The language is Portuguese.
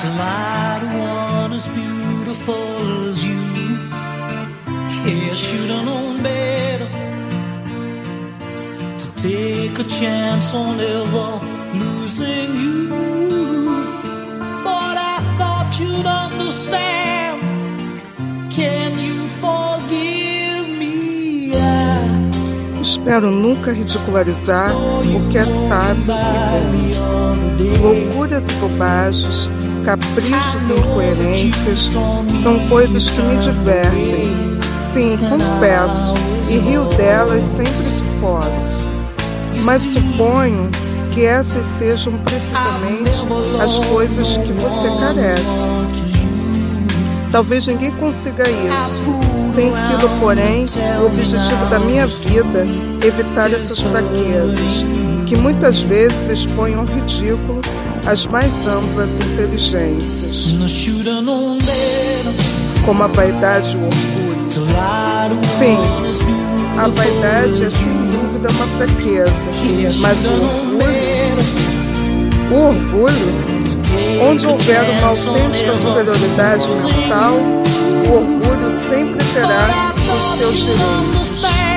to lie to one as beautiful as you. Yeah, should have known better to take a chance on ever losing you. But I thought you'd understand. Can you forgive me? I Espero nunca ridicularizar o que é sábio e bom. Loucuras e bobagens, caprichos e incoerências são coisas que me divertem. Sim, confesso, e rio delas sempre que posso. Mas suponho que essas sejam precisamente as coisas que você carece. Talvez ninguém consiga isso. Tem sido, porém, o objetivo da minha vida evitar essas fraquezas, que muitas vezes expõem ao ridículo as mais amplas inteligências, como a vaidade e o orgulho. Sim, a vaidade é sem dúvida uma fraqueza, mas o orgulho, o orgulho Onde houver uma autêntica superioridade mental, o orgulho sempre terá os seus direitos.